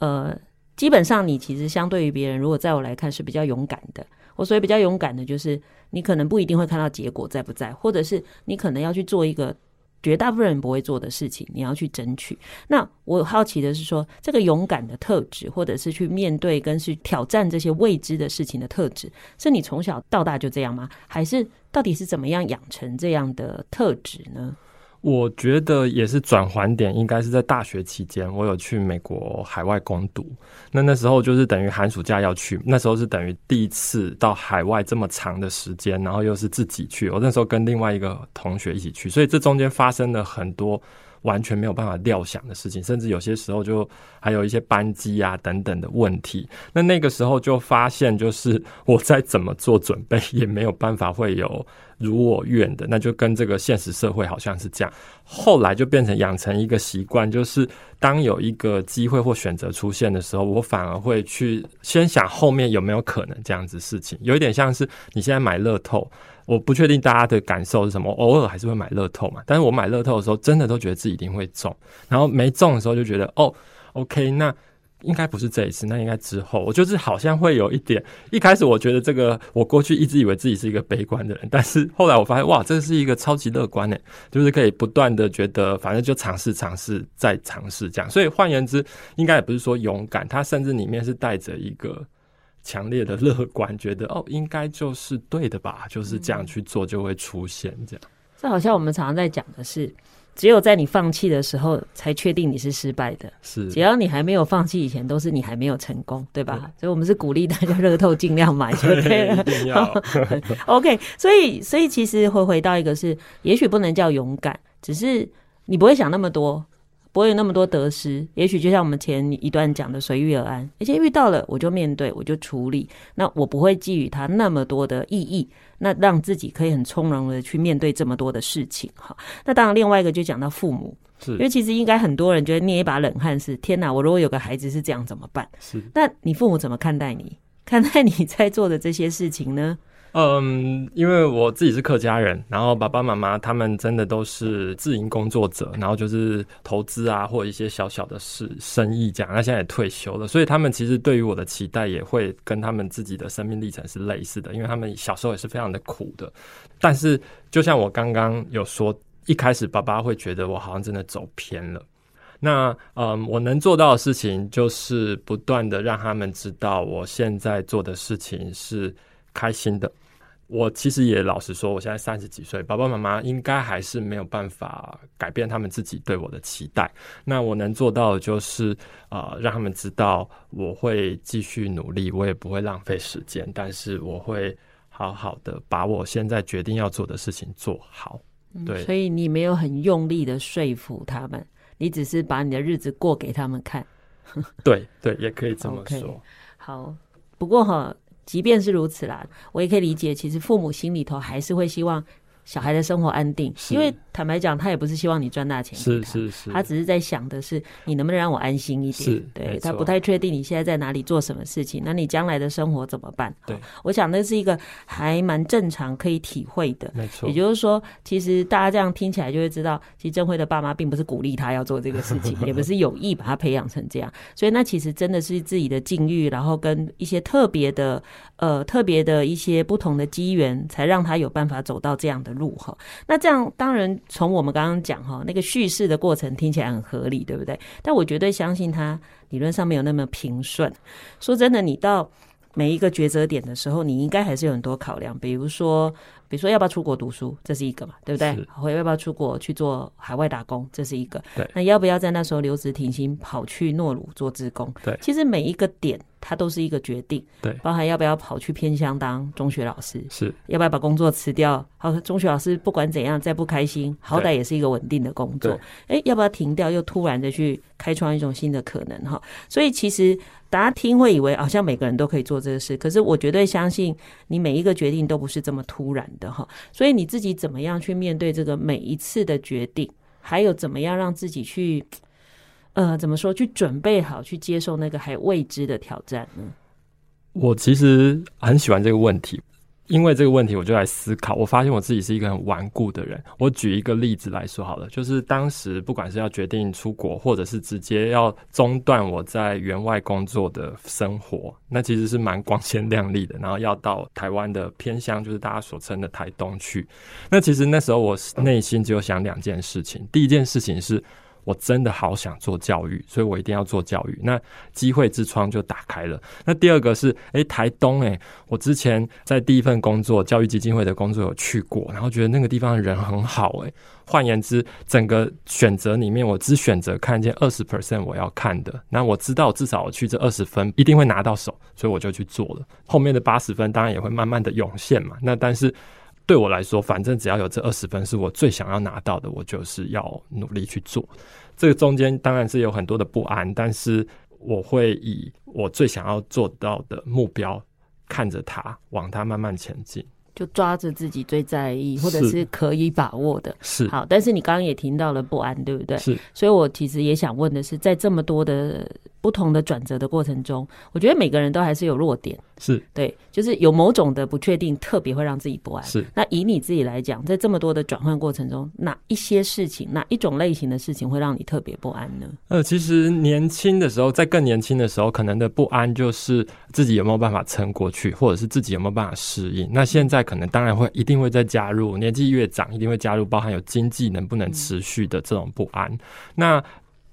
呃，基本上你其实相对于别人，如果在我来看是比较勇敢的。我所以比较勇敢的，就是你可能不一定会看到结果在不在，或者是你可能要去做一个绝大部分人不会做的事情，你要去争取。那我好奇的是说，这个勇敢的特质，或者是去面对跟去挑战这些未知的事情的特质，是你从小到大就这样吗？还是到底是怎么样养成这样的特质呢？我觉得也是转环点，应该是在大学期间，我有去美国海外攻读。那那时候就是等于寒暑假要去，那时候是等于第一次到海外这么长的时间，然后又是自己去。我那时候跟另外一个同学一起去，所以这中间发生了很多。完全没有办法料想的事情，甚至有些时候就还有一些班机啊等等的问题。那那个时候就发现，就是我再怎么做准备，也没有办法会有如我愿的。那就跟这个现实社会好像是这样。后来就变成养成一个习惯，就是当有一个机会或选择出现的时候，我反而会去先想后面有没有可能这样子事情。有一点像是你现在买乐透。我不确定大家的感受是什么，偶尔还是会买乐透嘛。但是我买乐透的时候，真的都觉得自己一定会中，然后没中的时候就觉得哦，OK，那应该不是这一次，那应该之后。我就是好像会有一点，一开始我觉得这个，我过去一直以为自己是一个悲观的人，但是后来我发现，哇，这是一个超级乐观诶，就是可以不断的觉得，反正就尝试尝试再尝试这样。所以换言之，应该也不是说勇敢，它甚至里面是带着一个。强烈的乐观，觉得哦，应该就是对的吧，就是这样去做就会出现这样。这好像我们常常在讲的是，只有在你放弃的时候，才确定你是失败的。是，只要你还没有放弃以前，都是你还没有成功，对吧？对，所以，我们是鼓励大家乐透尽量买 *laughs* 就对了。一定要 *laughs* OK，所以，所以其实会回到一个是，也许不能叫勇敢，只是你不会想那么多。不会有那么多得失，也许就像我们前一段讲的随遇而安，而且遇到了我就面对，我就处理，那我不会寄予他那么多的意义，那让自己可以很从容的去面对这么多的事情。哈，那当然另外一个就讲到父母，是，因为其实应该很多人觉得捏一把冷汗是，天哪，我如果有个孩子是这样怎么办？是，那你父母怎么看待你？看待你在做的这些事情呢？嗯，因为我自己是客家人，然后爸爸妈妈他们真的都是自营工作者，然后就是投资啊，或一些小小的事生意这样。那现在也退休了，所以他们其实对于我的期待也会跟他们自己的生命历程是类似的，因为他们小时候也是非常的苦的。但是就像我刚刚有说，一开始爸爸会觉得我好像真的走偏了。那嗯，我能做到的事情就是不断的让他们知道，我现在做的事情是开心的。我其实也老实说，我现在三十几岁，爸爸妈妈应该还是没有办法改变他们自己对我的期待。那我能做到的就是，呃，让他们知道我会继续努力，我也不会浪费时间，但是我会好好的把我现在决定要做的事情做好。对，嗯，所以你没有很用力的说服他们，你只是把你的日子过给他们看。*laughs* 对对，也可以这么说。Okay, 好，不过哈。即便是如此啦，我也可以理解，其实父母心里头还是会希望小孩的生活安定，因为坦白讲，他也不是希望你赚大钱，是是是，他只是在想的是你能不能让我安心一点。是对，他不太确定你现在在哪里做什么事情，那你将来的生活怎么办？对，我想那是一个还蛮正常可以体会的。没错，也就是说，其实大家这样听起来就会知道，其实郑辉的爸妈并不是鼓励他要做这个事情，*laughs* 也不是有意把他培养成这样，所以那其实真的是自己的境遇，然后跟一些特别的呃特别的一些不同的机缘，才让他有办法走到这样的路哈。那这样当然从我们刚刚讲哈那个叙事的过程听起来很合理，对不对？但我绝对相信他理论上没有那么平顺。说真的，你到每一个抉择点的时候，你应该还是有很多考量，比如说。比如说要不要出国读书，这是一个嘛，对不对？或要不要出国去做海外打工，这是一个。对。那要不要在那时候留职停薪跑去诺鲁做志工？对。其实每一个点它都是一个决定。对。包含要不要跑去偏乡当中学老师？是。要不要把工作辞掉？好，中学老师不管怎样再不开心，好歹也是一个稳定的工作。哎，要不要停掉？又突然的去开创一种新的可能？哈。所以其实大家听会以为好像每个人都可以做这个事，可是我绝对相信你每一个决定都不是这么突然的。哈，所以你自己怎么样去面对这个每一次的决定，还有怎么样让自己去，呃，怎么说，去准备好去接受那个还未知的挑战呢？我其实很喜欢这个问题。因为这个问题，我就来思考。我发现我自己是一个很顽固的人。我举一个例子来说好了，就是当时不管是要决定出国，或者是直接要中断我在员外工作的生活，那其实是蛮光鲜亮丽的。然后要到台湾的偏乡，就是大家所称的台东去。那其实那时候我内心只有想两件事情。第一件事情是，我真的好想做教育，所以我一定要做教育。那机会之窗就打开了。那第二个是，诶、台东、欸，诶，我之前在第一份工作教育基金会的工作有去过，然后觉得那个地方的人很好、欸，诶，换言之，整个选择里面，我只选择看见二十 percent 我要看的。那我知道，至少我去这二十分一定会拿到手，所以我就去做了。后面的八十分当然也会慢慢的涌现嘛。那但是对我来说，反正只要有这二十分是我最想要拿到的，我就是要努力去做。这个中间当然是有很多的不安，但是我会以我最想要做到的目标，看着它，往它慢慢前进。就抓着自己最在意或者是可以把握的，是好。但是你刚刚也听到了不安，对不对？是。所以我其实也想问的是，在这么多的不同的转折的过程中，我觉得每个人都还是有弱点，是对，就是有某种的不确定，特别会让自己不安。是。那以你自己来讲，在这么多的转换过程中，哪一些事情，哪一种类型的事情会让你特别不安呢？呃，其实年轻的时候，在更年轻的时候，可能的不安就是自己有没有办法撑过去，或者是自己有没有办法适应。那现在。可能当然会一定会再加入，年纪越长一定会加入，包含有经济能不能持续的这种不安。嗯、那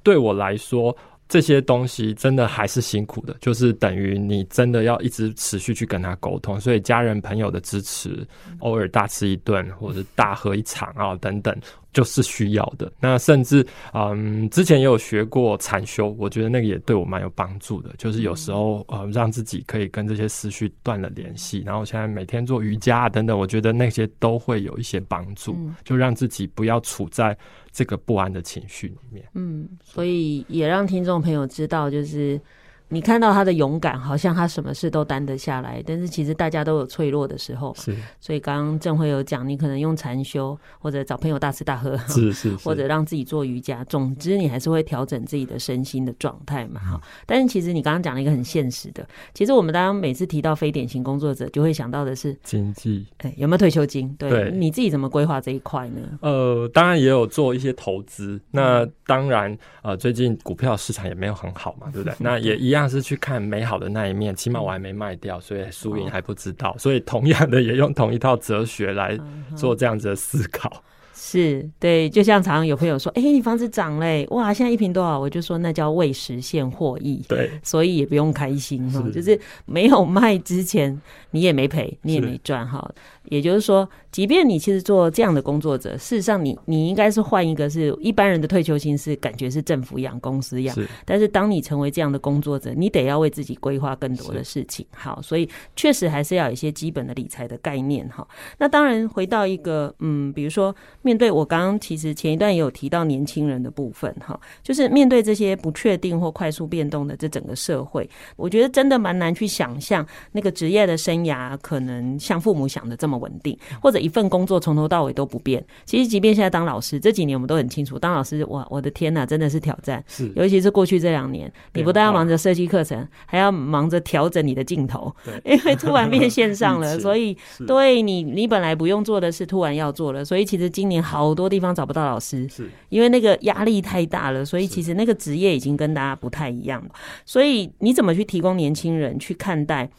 对我来说，这些东西真的还是辛苦的，就是等于你真的要一直持续去跟他沟通。所以家人朋友的支持，偶尔大吃一顿或者大喝一场啊等等。就是需要的。那甚至，嗯，之前也有学过禅修，我觉得那个也对我蛮有帮助的。就是有时候，呃，让自己可以跟这些思绪断了联系。然后现在每天做瑜伽啊等等，我觉得那些都会有一些帮助，就让自己不要处在这个不安的情绪里面。嗯，所以也让听众朋友知道，就是。你看到他的勇敢，好像他什么事都担得下来，但是其实大家都有脆弱的时候。是，所以刚刚郑辉有讲，你可能用禅修，或者找朋友大吃大喝，是是，是，*laughs* 或者让自己做瑜伽。总之，你还是会调整自己的身心的状态嘛。哈、嗯，但是其实你刚刚讲了一个很现实的，其实我们当每次提到非典型工作者，就会想到的是经济，哎、欸，有没有退休金？对，对你自己怎么规划这一块呢？呃，当然也有做一些投资。那当然，呃，最近股票市场也没有很好嘛，对不对？*laughs* 那也一样是去看美。好的那一面，起码我还没卖掉，所以输赢还不知道。所以同样的，也用同一套哲学来做这样子的思考。是对，就像常常有朋友说：“哎、欸，你房子涨嘞，哇，现在一平多少？”我就说那叫未实现获益。对，*laughs* 所以也不用开心哈，就是没有卖之前，你也没赔，你也没赚哈。也就是说，即便你其实做这样的工作者，事实上你你应该是换一个，是一般人的退休金是感觉是政府养、公司养，但是当你成为这样的工作者，你得要为自己规划更多的事情。好，所以确实还是要有一些基本的理财的概念哈。那当然回到一个嗯，比如说。面对我刚刚其实前一段也有提到年轻人的部分哈，就是面对这些不确定或快速变动的这整个社会，我觉得真的蛮难去想象那个职业的生涯可能像父母想的这么稳定，或者的一份工作从头到尾都不变。其实，即便现在当老师，这几年我们都很清楚，当老师，哇，我的天呐，真的是挑战。是，尤其是过去这两年，你不但要忙着设计课程，还要忙着调整你的镜头，对，*laughs* 因为突然变线上了，*laughs* 所以对你，你本来不用做的事，突然要做了。所以，其实今年好多地方找不到老师，是因为那个压力太大了。所以，其实那个职业已经跟大家不太一样了。所以，你怎么去提供年轻人去看待？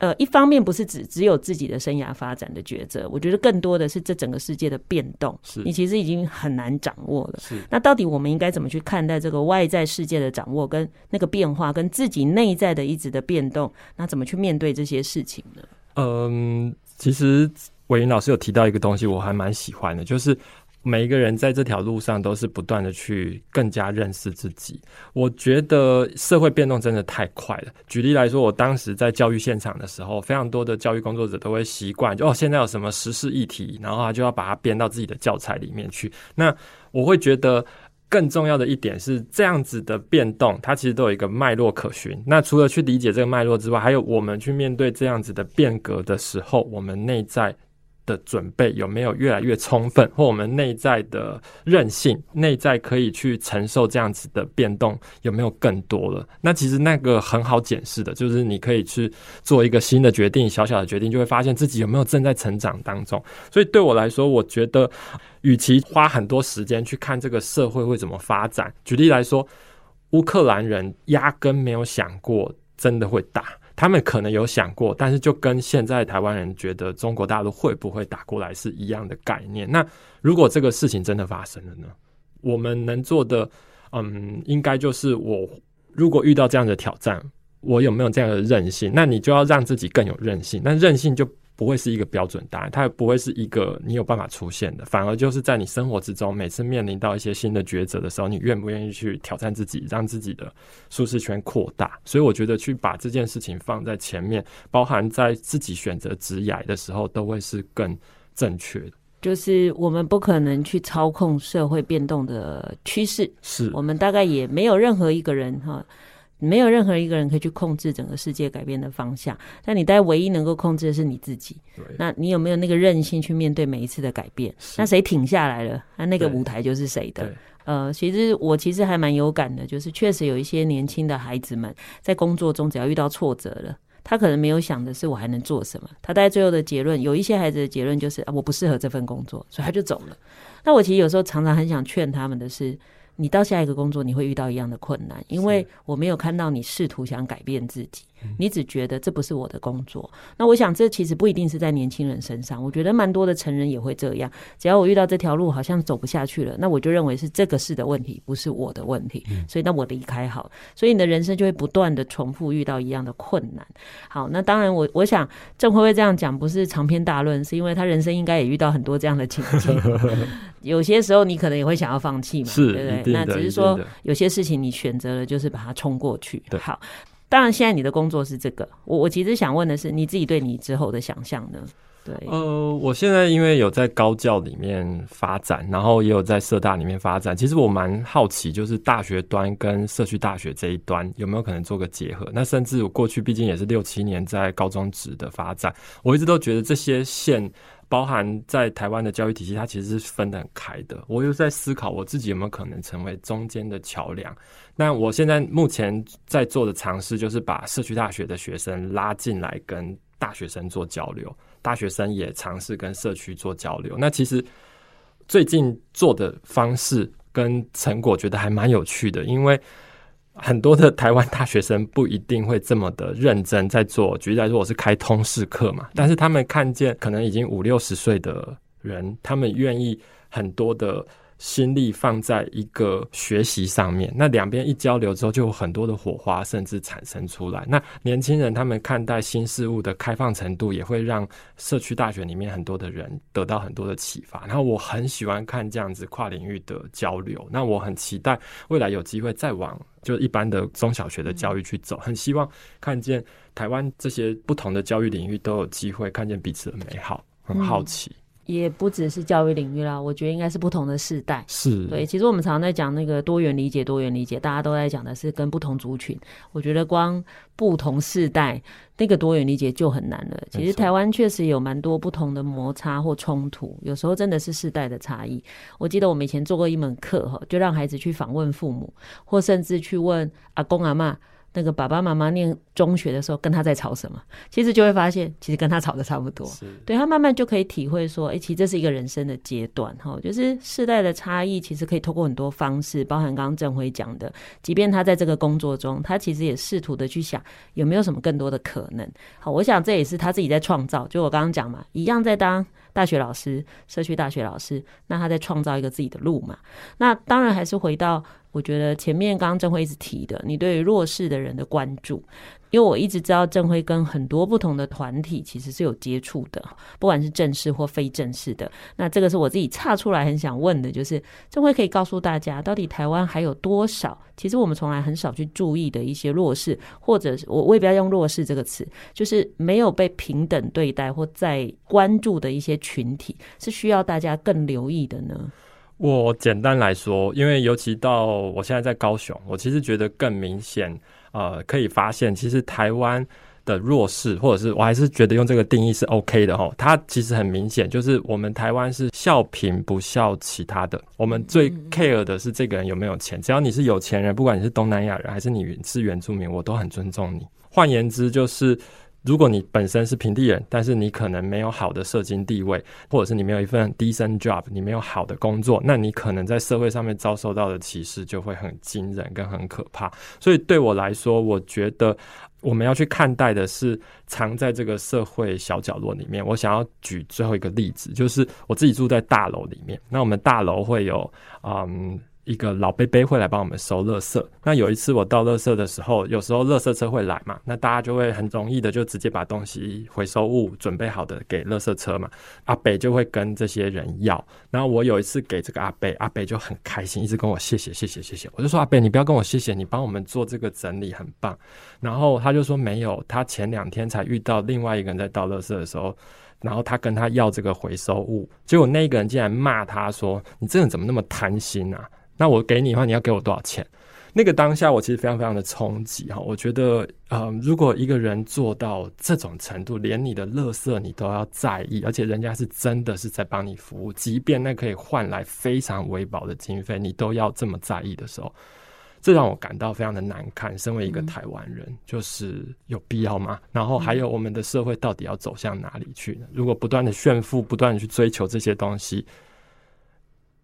呃，一方面不是只只有自己的生涯发展的抉择，我觉得更多的是这整个世界的变动，是你其实已经很难掌握了。是，那到底我们应该怎么去看待这个外在世界的掌握，跟那个变化，跟自己内在的一直的变动？那怎么去面对这些事情呢？嗯，其实伟云老师有提到一个东西，我还蛮喜欢的，就是。每一个人在这条路上都是不断的去更加认识自己。我觉得社会变动真的太快了。举例来说，我当时在教育现场的时候，非常多的教育工作者都会习惯，哦，现在有什么时事议题，然后他就要把它编到自己的教材里面去。那我会觉得更重要的一点是，这样子的变动，它其实都有一个脉络可循。那除了去理解这个脉络之外，还有我们去面对这样子的变革的时候，我们内在。的准备有没有越来越充分，或我们内在的韧性，内在可以去承受这样子的变动有没有更多了？那其实那个很好检视的，就是你可以去做一个新的决定，小小的决定，就会发现自己有没有正在成长当中。所以对我来说，我觉得与其花很多时间去看这个社会会怎么发展，举例来说，乌克兰人压根没有想过真的会打。他们可能有想过，但是就跟现在台湾人觉得中国大陆会不会打过来是一样的概念。那如果这个事情真的发生了呢？我们能做的，嗯，应该就是我如果遇到这样的挑战，我有没有这样的韧性？那你就要让自己更有韧性。那韧性就。不会是一个标准答案，它也不会是一个你有办法出现的，反而就是在你生活之中，每次面临到一些新的抉择的时候，你愿不愿意去挑战自己，让自己的舒适圈扩大？所以我觉得去把这件事情放在前面，包含在自己选择职业的时候，都会是更正确的。就是我们不可能去操控社会变动的趋势，是我们大概也没有任何一个人哈。没有任何一个人可以去控制整个世界改变的方向，但你大概唯一能够控制的是你自己。那你有没有那个韧性去面对每一次的改变？那谁挺下来了？那那个舞台就是谁的？呃，其实我其实还蛮有感的，就是确实有一些年轻的孩子们在工作中，只要遇到挫折了，他可能没有想的是我还能做什么。他大概最后的结论，有一些孩子的结论就是啊，我不适合这份工作，所以他就走了。那我其实有时候常常很想劝他们的是。你到下一个工作，你会遇到一样的困难，因为我没有看到你试图想改变自己。你只觉得这不是我的工作，那我想这其实不一定是在年轻人身上，我觉得蛮多的成人也会这样。只要我遇到这条路好像走不下去了，那我就认为是这个事的问题，不是我的问题。所以那我离开好，所以你的人生就会不断的重复遇到一样的困难。好，那当然我我想郑辉辉这样讲不是长篇大论，是因为他人生应该也遇到很多这样的情境。*laughs* 有些时候你可能也会想要放弃嘛，是对不对？那只是说有些事情你选择了就是把它冲过去。好。当然，现在你的工作是这个。我我其实想问的是，你自己对你之后的想象呢？对，呃，我现在因为有在高教里面发展，然后也有在社大里面发展。其实我蛮好奇，就是大学端跟社区大学这一端有没有可能做个结合？那甚至我过去毕竟也是六七年在高中职的发展，我一直都觉得这些线。包含在台湾的教育体系，它其实是分得很开的。我又在思考，我自己有没有可能成为中间的桥梁？那我现在目前在做的尝试，就是把社区大学的学生拉进来，跟大学生做交流。大学生也尝试跟社区做交流。那其实最近做的方式跟成果，觉得还蛮有趣的，因为。很多的台湾大学生不一定会这么的认真在做。举例来说，我是开通识课嘛，但是他们看见可能已经五六十岁的人，他们愿意很多的。心力放在一个学习上面，那两边一交流之后，就有很多的火花，甚至产生出来。那年轻人他们看待新事物的开放程度，也会让社区大学里面很多的人得到很多的启发。然后我很喜欢看这样子跨领域的交流。那我很期待未来有机会再往就一般的中小学的教育去走。很希望看见台湾这些不同的教育领域都有机会看见彼此的美好。很好奇。也不只是教育领域啦，我觉得应该是不同的世代。是对，其实我们常常在讲那个多元理解，多元理解，大家都在讲的是跟不同族群。我觉得光不同世代那个多元理解就很难了。其实台湾确实有蛮多不同的摩擦或冲突，有时候真的是世代的差异。我记得我们以前做过一门课哈，就让孩子去访问父母，或甚至去问阿公阿嬷。那个爸爸妈妈念中学的时候，跟他在吵什么？其实就会发现，其实跟他吵的差不多。对，他慢慢就可以体会说，哎、欸，其实这是一个人生的阶段，哈，就是世代的差异，其实可以透过很多方式，包含刚刚振辉讲的，即便他在这个工作中，他其实也试图的去想有没有什么更多的可能。好，我想这也是他自己在创造。就我刚刚讲嘛，一样在当大学老师，社区大学老师，那他在创造一个自己的路嘛。那当然还是回到。我觉得前面刚刚郑辉一直提的，你对于弱势的人的关注，因为我一直知道郑辉跟很多不同的团体其实是有接触的，不管是正式或非正式的。那这个是我自己岔出来很想问的，就是郑辉可以告诉大家，到底台湾还有多少其实我们从来很少去注意的一些弱势，或者我我也不要用弱势这个词，就是没有被平等对待或在关注的一些群体，是需要大家更留意的呢？我简单来说，因为尤其到我现在在高雄，我其实觉得更明显，呃，可以发现，其实台湾的弱势，或者是我还是觉得用这个定义是 OK 的哈。它其实很明显，就是我们台湾是笑贫不笑其他的，我们最 care 的是这个人有没有钱，只要你是有钱人，不管你是东南亚人还是你是原住民，我都很尊重你。换言之，就是。如果你本身是平地人，但是你可能没有好的社经地位，或者是你没有一份 decent job，你没有好的工作，那你可能在社会上面遭受到的歧视就会很惊人跟很可怕。所以对我来说，我觉得我们要去看待的是藏在这个社会小角落里面。我想要举最后一个例子，就是我自己住在大楼里面，那我们大楼会有嗯。一个老伯伯会来帮我们收垃圾。那有一次我倒垃圾的时候，有时候垃圾车会来嘛，那大家就会很容易的就直接把东西回收物准备好的给垃圾车嘛。阿北就会跟这些人要。然后我有一次给这个阿北，阿北就很开心，一直跟我谢谢谢谢谢谢。我就说阿北，你不要跟我谢谢，你帮我们做这个整理很棒。然后他就说没有，他前两天才遇到另外一个人在倒垃圾的时候，然后他跟他要这个回收物，结果那个人竟然骂他说：“你这人怎么那么贪心啊？”那我给你的话，你要给我多少钱？那个当下，我其实非常非常的冲击哈。我觉得，呃，如果一个人做到这种程度，连你的垃圾你都要在意，而且人家是真的是在帮你服务，即便那可以换来非常微薄的经费，你都要这么在意的时候，这让我感到非常的难堪。身为一个台湾人，就是有必要吗？然后还有我们的社会到底要走向哪里去呢？如果不断的炫富，不断的去追求这些东西。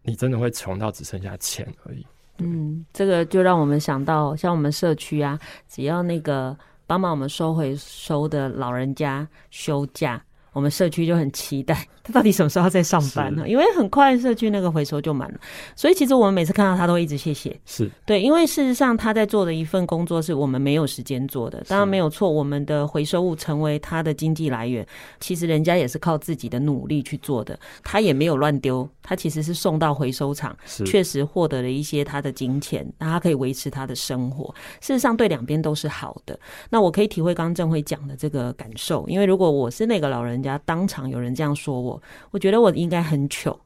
你真的会穷到只剩下钱而已。嗯，这个就让我们想到，像我们社区啊，只要那个帮忙我们收回收的老人家休假，我们社区就很期待。*laughs* 他到底什么时候在上班呢？因为很快社区那个回收就满了，所以其实我们每次看到他都一直谢谢。是对，因为事实上他在做的一份工作是我们没有时间做的。当然没有错，我们的回收物成为他的经济来源，其实人家也是靠自己的努力去做的，他也没有乱丢，他其实是送到回收厂，确实获得了一些他的金钱，那他可以维持他的生活。事实上对两边都是好的。那我可以体会刚刚振辉讲的这个感受，因为如果我是那个老人家，当场有人这样说我。我觉得我应该很糗。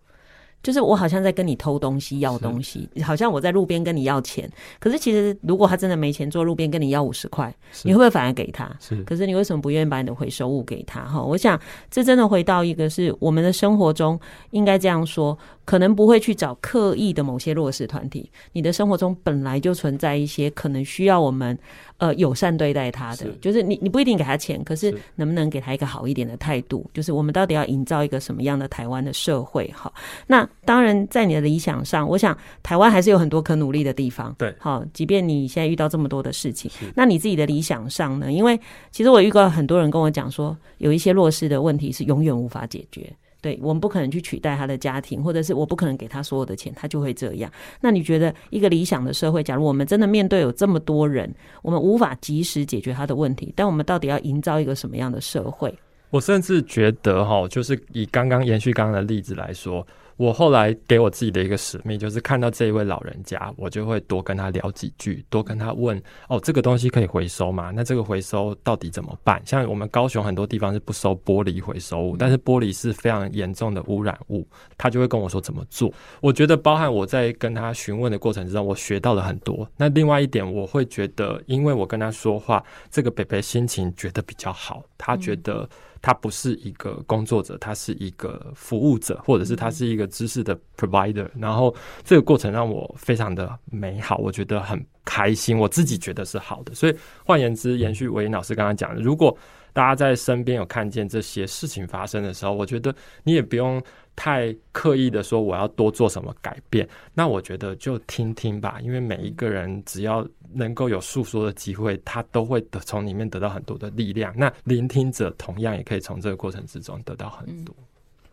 就是我好像在跟你偷东西、要东西，好像我在路边跟你要钱。可是其实，如果他真的没钱，坐路边跟你要五十块，你会不会反而给他？是。可是你为什么不愿意把你的回收物给他？哈，我想这真的回到一个是我们的生活中应该这样说，可能不会去找刻意的某些弱势团体。你的生活中本来就存在一些可能需要我们呃友善对待他的，是就是你你不一定给他钱，可是能不能给他一个好一点的态度？就是我们到底要营造一个什么样的台湾的社会？哈，那。当然，在你的理想上，我想台湾还是有很多可努力的地方。对，好，即便你现在遇到这么多的事情，那你自己的理想上呢？因为其实我遇到很多人跟我讲说，有一些弱势的问题是永远无法解决。对，我们不可能去取代他的家庭，或者是我不可能给他所有的钱，他就会这样。那你觉得一个理想的社会，假如我们真的面对有这么多人，我们无法及时解决他的问题，但我们到底要营造一个什么样的社会？我甚至觉得哈，就是以刚刚延续刚刚的例子来说。我后来给我自己的一个使命，就是看到这一位老人家，我就会多跟他聊几句，多跟他问哦，这个东西可以回收吗？那这个回收到底怎么办？像我们高雄很多地方是不收玻璃回收物，但是玻璃是非常严重的污染物，他就会跟我说怎么做。我觉得包含我在跟他询问的过程之中，我学到了很多。那另外一点，我会觉得，因为我跟他说话，这个北北心情觉得比较好，他觉得。他不是一个工作者，他是一个服务者，或者是他是一个知识的 provider。然后这个过程让我非常的美好，我觉得很开心，我自己觉得是好的。所以换言之，延续维英老师刚刚讲的，如果大家在身边有看见这些事情发生的时候，我觉得你也不用太刻意的说我要多做什么改变。那我觉得就听听吧，因为每一个人只要能够有诉说的机会，他都会得从里面得到很多的力量。那聆听者同样也可以从这个过程之中得到很多。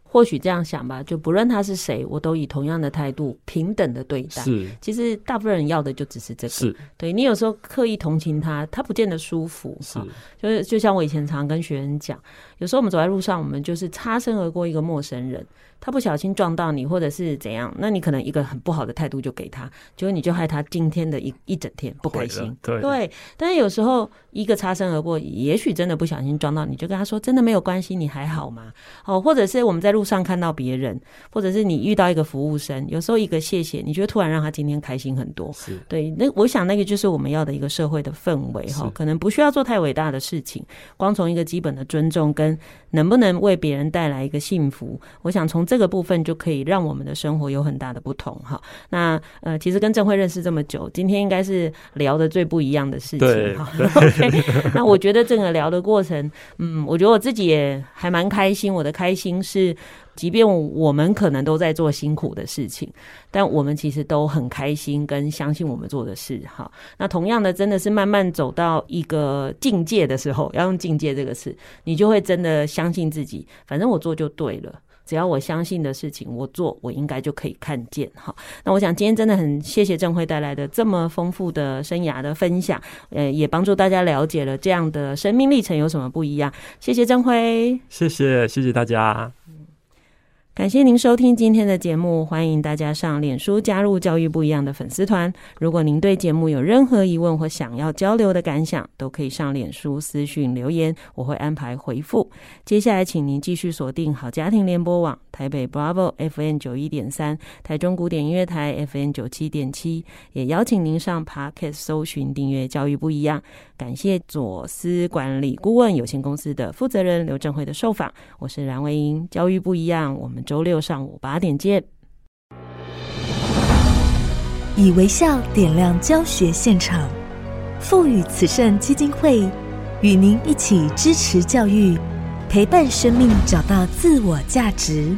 或许这样想吧，就不论他是谁，我都以同样的态度平等的对待。是，其实大部分人要的就只是这个。是，对你有时候刻意同情他，他不见得舒服。是，就是就像我以前常跟学员讲，有时候我们走在路上，我们就是擦身而过一个陌生人。他不小心撞到你，或者是怎样，那你可能一个很不好的态度就给他，结果你就害他今天的一 *laughs* 一整天不开心。对对，但是有时候一个擦身而过，也许真的不小心撞到你，就跟他说：“真的没有关系，你还好吗？”哦，或者是我们在路上看到别人，或者是你遇到一个服务生，有时候一个谢谢，你觉得突然让他今天开心很多。是对，那我想那个就是我们要的一个社会的氛围哈，可能不需要做太伟大的事情，光从一个基本的尊重跟能不能为别人带来一个幸福，我想从这个部分就可以。让我们的生活有很大的不同哈。那呃，其实跟郑慧认识这么久，今天应该是聊的最不一样的事情哈。*laughs* 那我觉得这个聊的过程，嗯，我觉得我自己也还蛮开心。我的开心是，即便我们可能都在做辛苦的事情，但我们其实都很开心，跟相信我们做的事哈。那同样的，真的是慢慢走到一个境界的时候，要用境界这个词，你就会真的相信自己，反正我做就对了。只要我相信的事情，我做，我应该就可以看见哈。那我想今天真的很谢谢郑辉带来的这么丰富的生涯的分享，呃，也帮助大家了解了这样的生命历程有什么不一样。谢谢郑辉，谢谢谢谢大家。感谢您收听今天的节目，欢迎大家上脸书加入教育不一样的粉丝团。如果您对节目有任何疑问或想要交流的感想，都可以上脸书私讯留言，我会安排回复。接下来，请您继续锁定好家庭联播网台北 Bravo F N 九一点三、台中古典音乐台 F N 九七点七，也邀请您上 Podcast 搜寻订阅教育不一样。感谢左思管理顾问有限公司的负责人刘振辉的受访，我是蓝伟莹，教育不一样，我们周六上午八点见。以微笑点亮教学现场，富予慈善基金会与您一起支持教育，陪伴生命找到自我价值。